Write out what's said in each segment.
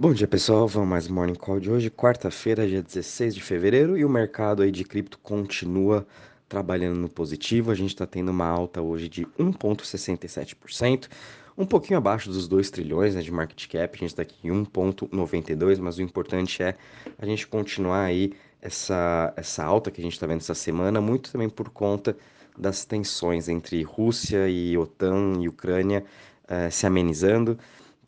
Bom dia pessoal, vamos mais Morning Call de hoje, quarta-feira, dia 16 de fevereiro, e o mercado aí de cripto continua trabalhando no positivo. A gente está tendo uma alta hoje de 1,67%, um pouquinho abaixo dos 2 trilhões né, de market cap, a gente está aqui em 1,92, mas o importante é a gente continuar aí essa, essa alta que a gente está vendo essa semana, muito também por conta das tensões entre Rússia e OTAN e Ucrânia eh, se amenizando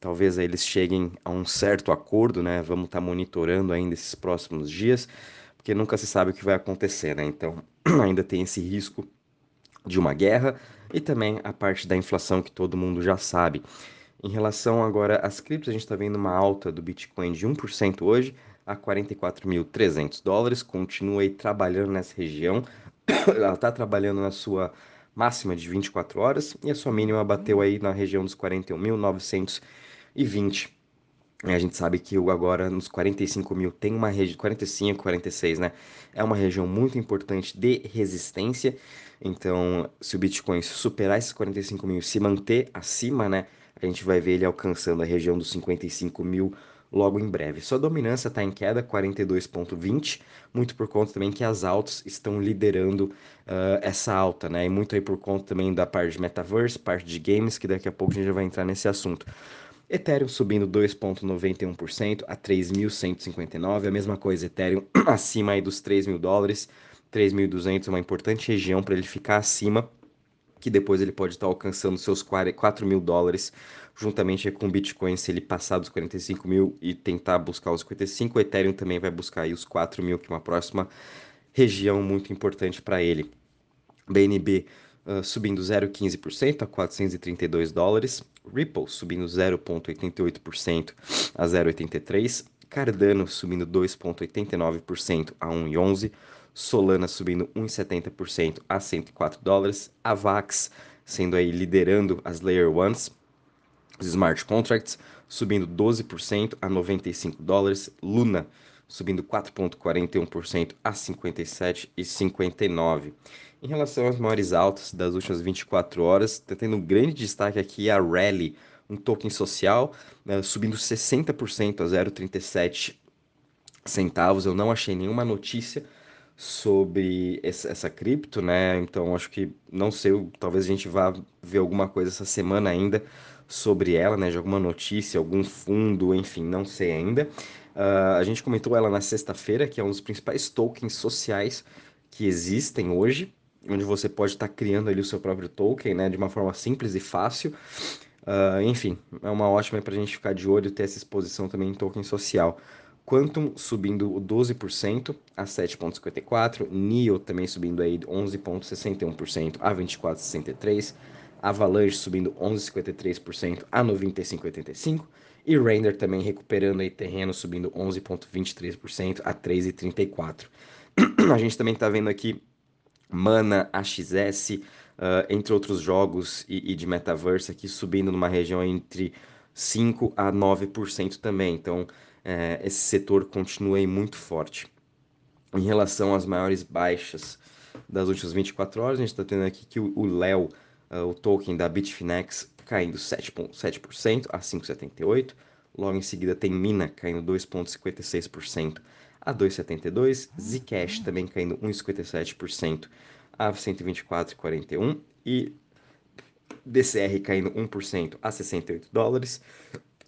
talvez eles cheguem a um certo acordo, né? Vamos estar tá monitorando ainda esses próximos dias, porque nunca se sabe o que vai acontecer, né? Então, ainda tem esse risco de uma guerra e também a parte da inflação que todo mundo já sabe. Em relação agora às criptos, a gente está vendo uma alta do Bitcoin de 1% hoje a 44.300 dólares, continua aí trabalhando nessa região, ela está trabalhando na sua máxima de 24 horas e a sua mínima bateu aí na região dos 41.900 e 20. A gente sabe que agora nos 45 mil tem uma região, 45, 46, né? É uma região muito importante de resistência. Então, se o Bitcoin superar esses 45 mil, se manter acima, né? A gente vai ver ele alcançando a região dos 55 mil logo em breve. Sua dominância está em queda, 42,20, muito por conta também que as altas estão liderando uh, essa alta, né? E muito aí por conta também da parte de metaverse, parte de games, que daqui a pouco a gente já vai entrar nesse assunto. Ethereum subindo 2,91% a 3.159, a mesma coisa, Ethereum acima aí dos 3 mil dólares, 3.200 é uma importante região para ele ficar acima, que depois ele pode estar alcançando seus 4 mil dólares, juntamente com o Bitcoin, se ele passar dos 45 mil e tentar buscar os 55, o Ethereum também vai buscar aí os 4 mil, que é uma próxima região muito importante para ele. BNB uh, subindo 0,15% a 432 dólares, Ripple subindo 0,88% a 0,83%, Cardano subindo 2,89% a 1,11%, Solana subindo 1,70% a 104 dólares, Avax sendo aí liderando as Layer Ones, os smart contracts subindo 12% a 95 dólares, Luna subindo 4,41% a 57,59. Em relação às maiores altas das últimas 24 horas, está tendo um grande destaque aqui a Rally, um token social, né, subindo 60% a 0,37 centavos. Eu não achei nenhuma notícia sobre essa cripto, né? Então acho que não sei, talvez a gente vá ver alguma coisa essa semana ainda sobre ela, né? De alguma notícia, algum fundo, enfim, não sei ainda. Uh, a gente comentou ela na sexta-feira, que é um dos principais tokens sociais que existem hoje, onde você pode estar tá criando ali o seu próprio token, né, de uma forma simples e fácil. Uh, enfim, é uma ótima para a gente ficar de olho ter essa exposição também em token social. Quantum subindo 12% a 7,54%, NIO também subindo aí 11,61% a 24,63%, Avalanche subindo 11,53% a 95,85%, e Render também recuperando aí terreno, subindo 11,23% a 3,34%. a gente também está vendo aqui Mana, AXS, uh, entre outros jogos e, e, de metaverse aqui subindo numa região entre 5 a 9% também. Então, é, esse setor continua aí muito forte. Em relação às maiores baixas das últimas 24 horas, a gente está tendo aqui que o Léo, uh, o token da Bitfinex, caindo 7,7% a 5,78%. Logo em seguida tem Mina caindo 2,56% a 2,72%. Zcash também caindo 1,57% a 124,41%. E DCR caindo 1% a 68 dólares.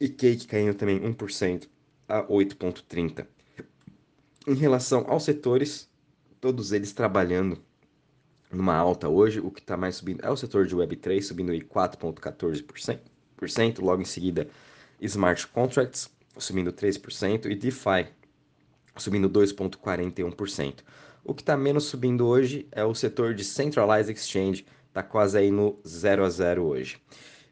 E Cake caindo também 1% a 8,30. Em relação aos setores, todos eles trabalhando numa alta hoje. O que está mais subindo é o setor de Web3, subindo 4,14%. Logo em seguida, Smart Contracts subindo 3% e DeFi subindo 2,41%. O que está menos subindo hoje é o setor de Centralized Exchange, está quase aí no 0 a 0 hoje.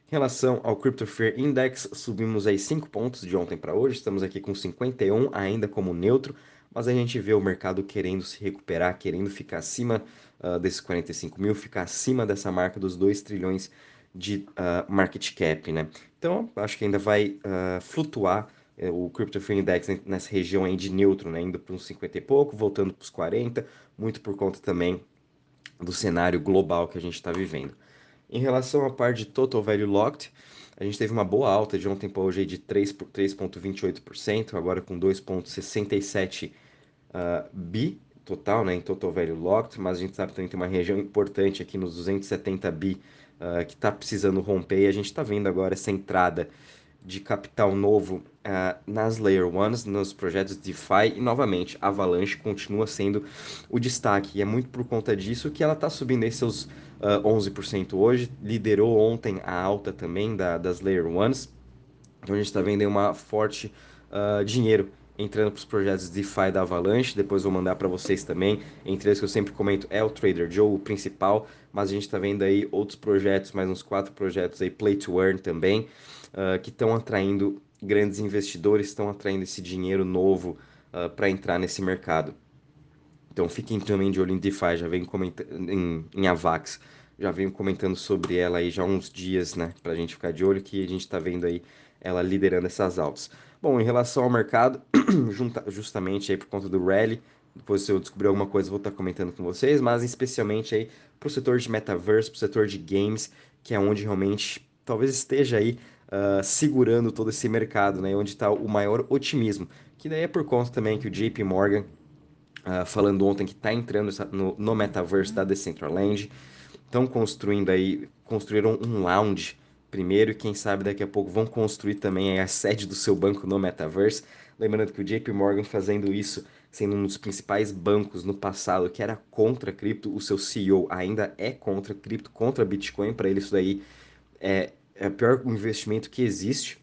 Em relação ao Crypto Fear Index, subimos aí 5 pontos de ontem para hoje, estamos aqui com 51 ainda como neutro, mas a gente vê o mercado querendo se recuperar, querendo ficar acima uh, desses 45 mil, ficar acima dessa marca dos 2 trilhões de uh, market cap, né? Então, acho que ainda vai uh, flutuar uh, o Crypto Fear Index nessa região aí de neutro, né? Indo para uns 50 e pouco, voltando para os 40, muito por conta também do cenário global que a gente está vivendo. Em relação à parte de Total Value Locked, A gente teve uma boa alta de ontem para hoje de 3,28%, agora com 2,67 uh, bi total, né, em total value locked, mas a gente sabe também que tem uma região importante aqui nos 270 bi uh, que está precisando romper e a gente está vendo agora essa entrada de capital novo uh, nas Layer Ones, nos projetos DeFi, e novamente, Avalanche continua sendo o destaque, e é muito por conta disso que ela está subindo esses seus uh, 11% hoje, liderou ontem a alta também da, das Layer Ones, então a gente está vendo aí uma forte uh, dinheiro entrando para os projetos DeFi da Avalanche, depois vou mandar para vocês também, entre eles que eu sempre comento é o Trader Joe, o principal, mas a gente está vendo aí outros projetos, mais uns quatro projetos aí, Play to Earn também, uh, que estão atraindo grandes investidores, estão atraindo esse dinheiro novo uh, para entrar nesse mercado. Então fiquem também de olho em DeFi, já venho comentando em, em Avax, já venho comentando sobre ela aí já há uns dias, né, para a gente ficar de olho que a gente está vendo aí ela liderando essas altas. Bom, em relação ao mercado, justamente aí por conta do rally, depois se eu descobrir alguma coisa vou estar comentando com vocês, mas especialmente aí para o setor de metaverse, para o setor de games, que é onde realmente talvez esteja aí uh, segurando todo esse mercado, né? Onde está o maior otimismo. Que daí é por conta também que o JP Morgan, uh, falando ontem que está entrando no, no metaverse da Decentraland, estão construindo aí, construíram um lounge primeiro e quem sabe daqui a pouco vão construir também a sede do seu banco no metaverse. Lembrando que o JP Morgan fazendo isso, sendo um dos principais bancos no passado que era contra cripto, o seu CEO ainda é contra cripto, contra Bitcoin, para ele isso daí é, é o pior investimento que existe.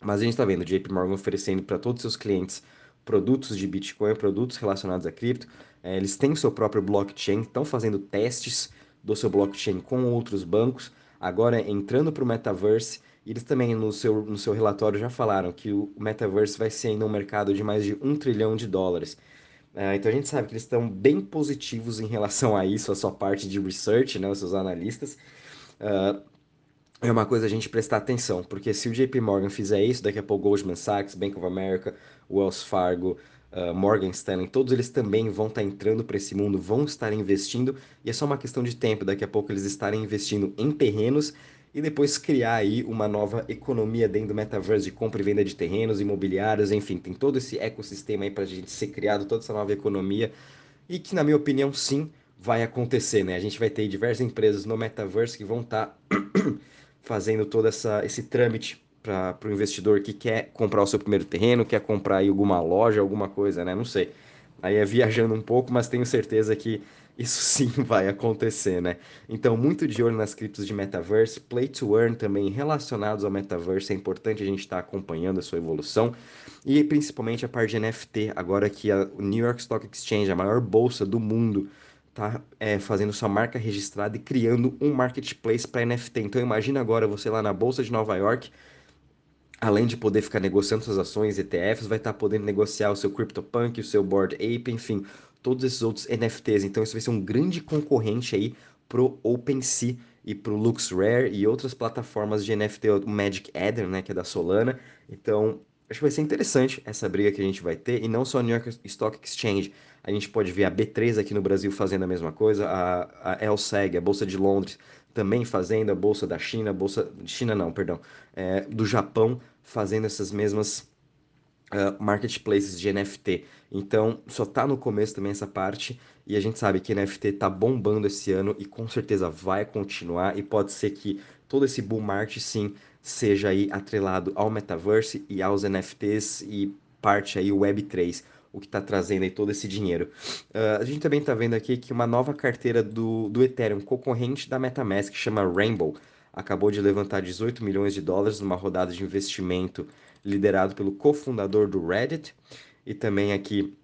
Mas a gente está vendo o JP Morgan oferecendo para todos os seus clientes produtos de Bitcoin, produtos relacionados a cripto. É, eles têm o seu próprio blockchain, estão fazendo testes do seu blockchain com outros bancos. Agora, entrando para o metaverse, eles também no seu, no seu relatório já falaram que o metaverse vai ser ainda um mercado de mais de um trilhão de dólares. É, então a gente sabe que eles estão bem positivos em relação a isso, a sua parte de research, né, os seus analistas. Uh, é uma coisa a gente prestar atenção, porque se o JP Morgan fizer isso, daqui a pouco Goldman Sachs, Bank of America, Wells Fargo, uh, Morgan Stanley, todos eles também vão estar tá entrando para esse mundo, vão estar investindo, e é só uma questão de tempo, daqui a pouco eles estarem investindo em terrenos e depois criar aí uma nova economia dentro do metaverse de compra e venda de terrenos, imobiliários, enfim, tem todo esse ecossistema aí para a gente ser criado, toda essa nova economia, e que na minha opinião sim vai acontecer, né? A gente vai ter diversas empresas no metaverse que vão estar tá fazendo todo essa, esse trâmite para o investidor que quer comprar o seu primeiro terreno, quer comprar aí alguma loja, alguma coisa, né? Não sei. Aí é viajando um pouco, mas tenho certeza que isso sim vai acontecer, né? Então, muito de olho nas criptos de metaverse, play to earn também relacionados ao metaverse, é importante a gente estar tá acompanhando a sua evolução e principalmente a parte de NFT, agora que a New York Stock Exchange, a maior bolsa do mundo, tá é, fazendo sua marca registrada e criando um marketplace para NFT. Então imagina agora você lá na Bolsa de Nova York, além de poder ficar negociando suas ações, ETFs, vai estar tá podendo negociar o seu CryptoPunk, o seu Board Ape, enfim, todos esses outros NFTs. Então isso vai ser um grande concorrente aí pro OpenSea e pro LuxRare e outras plataformas de NFT, o Magic Eden, né, que é da Solana. Então, acho que vai ser interessante essa briga que a gente vai ter, e não só a New York Stock Exchange, a gente pode ver a B3 aqui no Brasil fazendo a mesma coisa, a, a LSEG, a Bolsa de Londres, também fazendo, a Bolsa da China, a Bolsa... China não, perdão, é, do Japão fazendo essas mesmas uh, marketplaces de NFT. Então, só está no começo também essa parte, e a gente sabe que NFT está bombando esse ano e com certeza vai continuar, e pode ser que todo esse bull market, sim, seja aí atrelado ao metaverse e aos NFTs e parte aí Web3 o que está trazendo aí todo esse dinheiro. Uh, a gente também está vendo aqui que uma nova carteira do, do Ethereum, concorrente da MetaMask, que chama Rainbow, acabou de levantar 18 milhões de dólares numa rodada de investimento liderado pelo cofundador do Reddit. E também aqui,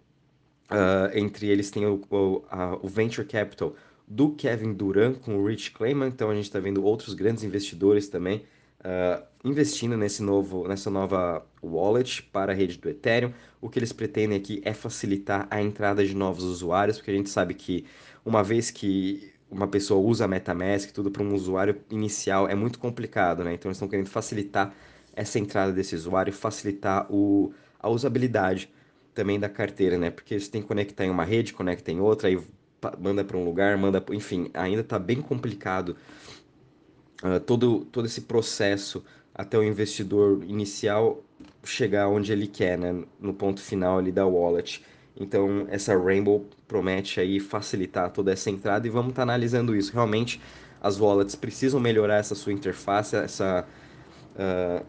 uh, entre eles, tem o, o, a, o Venture Capital do Kevin Durant com o Rich Clayman. Então a gente está vendo outros grandes investidores também uh, investindo nesse novo, nessa nova wallet para a rede do Ethereum. O que eles pretendem aqui é facilitar a entrada de novos usuários, porque a gente sabe que uma vez que uma pessoa usa MetaMask, tudo para um usuário inicial é muito complicado, né? Então eles estão querendo facilitar essa entrada desse usuário, facilitar o, a usabilidade também da carteira, né? Porque você tem que conectar em uma rede, conecta em outra, aí manda para um lugar, manda, enfim, ainda está bem complicado uh, todo, todo esse processo até o investidor inicial chegar onde ele quer, né? No ponto final ali da wallet. Então, essa Rainbow promete aí facilitar toda essa entrada e vamos estar tá analisando isso. Realmente, as wallets precisam melhorar essa sua interface, essa uh,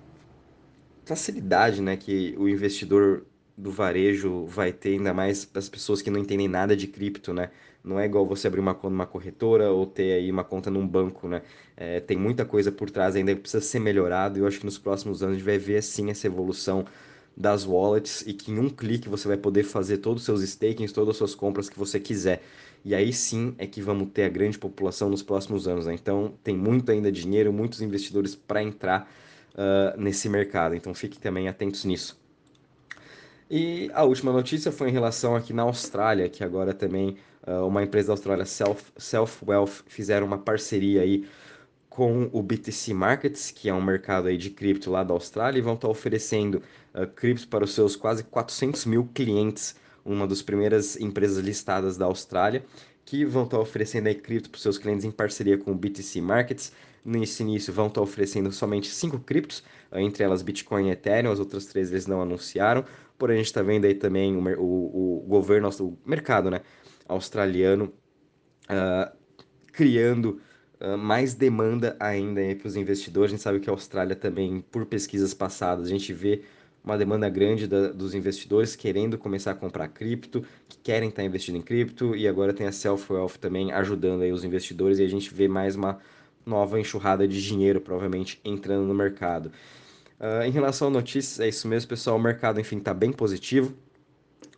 facilidade né, que o investidor do varejo vai ter, ainda mais as pessoas que não entendem nada de cripto, né? Não é igual você abrir uma conta numa corretora ou ter aí uma conta num banco, né? É, tem muita coisa por trás ainda que precisa ser melhorado e eu acho que nos próximos anos a gente vai ver sim essa evolução das wallets e que em um clique você vai poder fazer todos os seus stakings, todas as suas compras que você quiser. E aí sim é que vamos ter a grande população nos próximos anos. Né? Então tem muito ainda dinheiro, muitos investidores para entrar uh, nesse mercado. Então fiquem também atentos nisso. E a última notícia foi em relação aqui na Austrália, que agora também uh, uma empresa da Austrália, Self, Self Wealth, fizeram uma parceria aí com o BTC Markets, que é um mercado aí de cripto lá da Austrália, e vão estar oferecendo uh, cripto para os seus quase 400 mil clientes, uma das primeiras empresas listadas da Austrália, que vão estar oferecendo aí cripto para os seus clientes em parceria com o BTC Markets. Nesse início vão estar oferecendo somente cinco criptos, uh, entre elas Bitcoin e Ethereum, as outras três eles não anunciaram, porém a gente está vendo aí também o, o, o governo, o mercado né, australiano uh, criando ah, mais demanda ainda para os investidores. A gente sabe que a Austrália também, por pesquisas passadas, a gente vê uma demanda grande da, dos investidores querendo começar a comprar cripto, que querem estar investindo em cripto, e agora tem a Self-Wealth também ajudando aí os investidores, e a gente vê mais uma nova enxurrada de dinheiro, provavelmente, entrando no mercado. Uh, em relação a notícias, é isso mesmo, pessoal. O mercado, enfim, está bem positivo,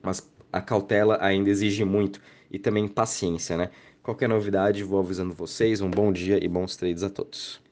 mas a cautela ainda exige muito e também paciência, né? Qualquer novidade, vou avisando vocês. Um bom dia e bons trades a todos.